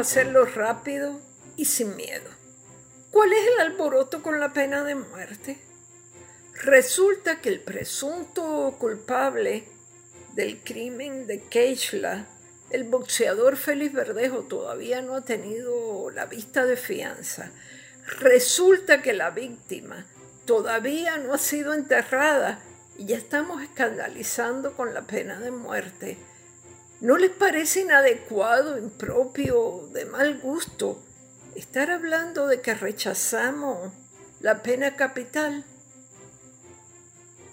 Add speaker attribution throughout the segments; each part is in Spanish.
Speaker 1: hacerlo rápido y sin miedo. ¿Cuál es el alboroto con la pena de muerte? Resulta que el presunto culpable del crimen de Keishla, el boxeador Félix Verdejo, todavía no ha tenido la vista de fianza. Resulta que la víctima todavía no ha sido enterrada y ya estamos escandalizando con la pena de muerte. ¿No les parece inadecuado, impropio, de mal gusto estar hablando de que rechazamos la pena capital?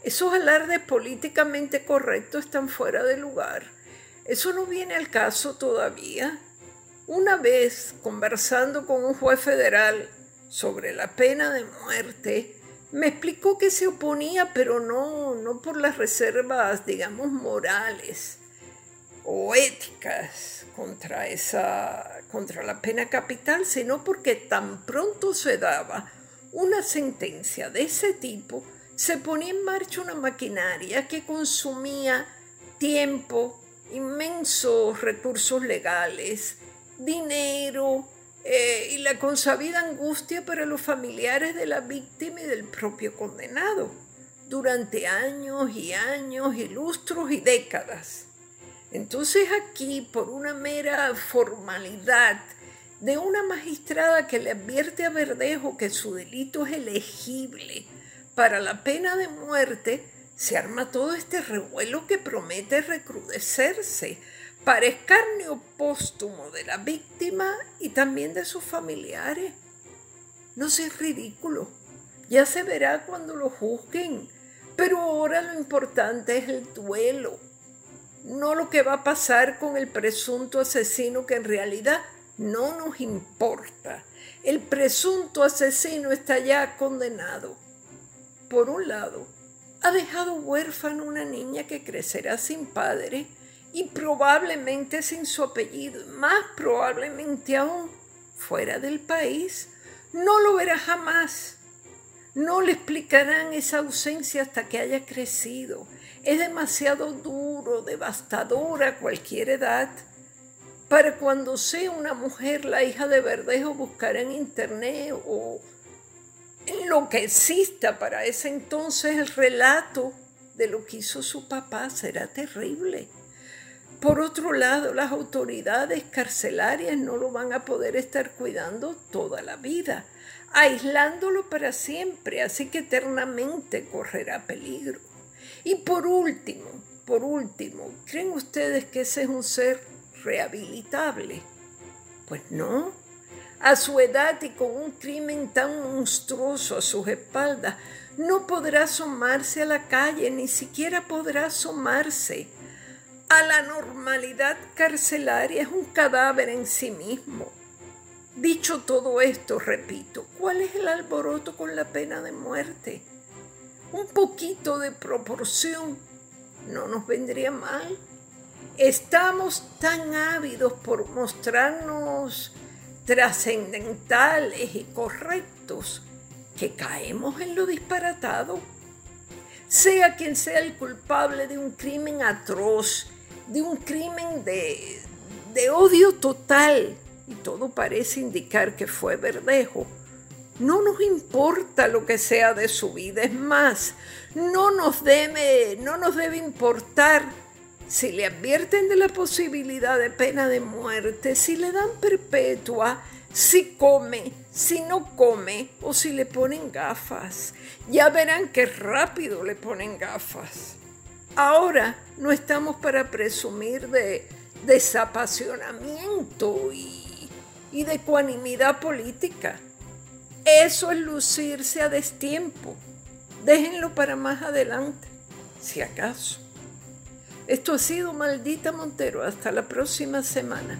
Speaker 1: Esos alardes políticamente correctos están fuera de lugar. Eso no viene al caso todavía. Una vez, conversando con un juez federal sobre la pena de muerte, me explicó que se oponía, pero no, no por las reservas, digamos, morales o éticas contra, esa, contra la pena capital, sino porque tan pronto se daba una sentencia de ese tipo, se ponía en marcha una maquinaria que consumía tiempo, inmensos recursos legales, dinero, eh, y la consabida angustia para los familiares de la víctima y del propio condenado, durante años y años y lustros y décadas. Entonces aquí, por una mera formalidad de una magistrada que le advierte a Verdejo que su delito es elegible para la pena de muerte, se arma todo este revuelo que promete recrudecerse para escarnio póstumo de la víctima y también de sus familiares. No seas ridículo, ya se verá cuando lo juzguen, pero ahora lo importante es el duelo, no lo que va a pasar con el presunto asesino que en realidad no nos importa. El presunto asesino está ya condenado. Por un lado, ha dejado huérfano una niña que crecerá sin padre y probablemente sin su apellido, más probablemente aún fuera del país, no lo verá jamás. No le explicarán esa ausencia hasta que haya crecido. Es demasiado duro, devastador a cualquier edad. Para cuando sea una mujer, la hija de Verdejo buscará en internet o en lo que exista para ese entonces el relato de lo que hizo su papá. Será terrible. Por otro lado, las autoridades carcelarias no lo van a poder estar cuidando toda la vida, aislándolo para siempre, así que eternamente correrá peligro. Y por último, por último, ¿creen ustedes que ese es un ser rehabilitable? Pues no. A su edad y con un crimen tan monstruoso a sus espaldas, no podrá asomarse a la calle, ni siquiera podrá asomarse a la normalidad carcelaria es un cadáver en sí mismo. Dicho todo esto, repito, ¿cuál es el alboroto con la pena de muerte? Un poquito de proporción no nos vendría mal. Estamos tan ávidos por mostrarnos trascendentales y correctos que caemos en lo disparatado. Sea quien sea el culpable de un crimen atroz de un crimen de, odio total, y todo parece indicar que fue Verdejo. No nos importa lo que sea de su vida, es más, no nos debe, no nos debe importar si le advierten de la posibilidad de pena de muerte, si le dan perpetua, si come, si no come o si le ponen gafas. Ya verán qué rápido le ponen gafas. Ahora no estamos para presumir de desapasionamiento y, y de ecuanimidad política. Eso es lucirse a destiempo. Déjenlo para más adelante, si acaso. Esto ha sido Maldita Montero. Hasta la próxima semana.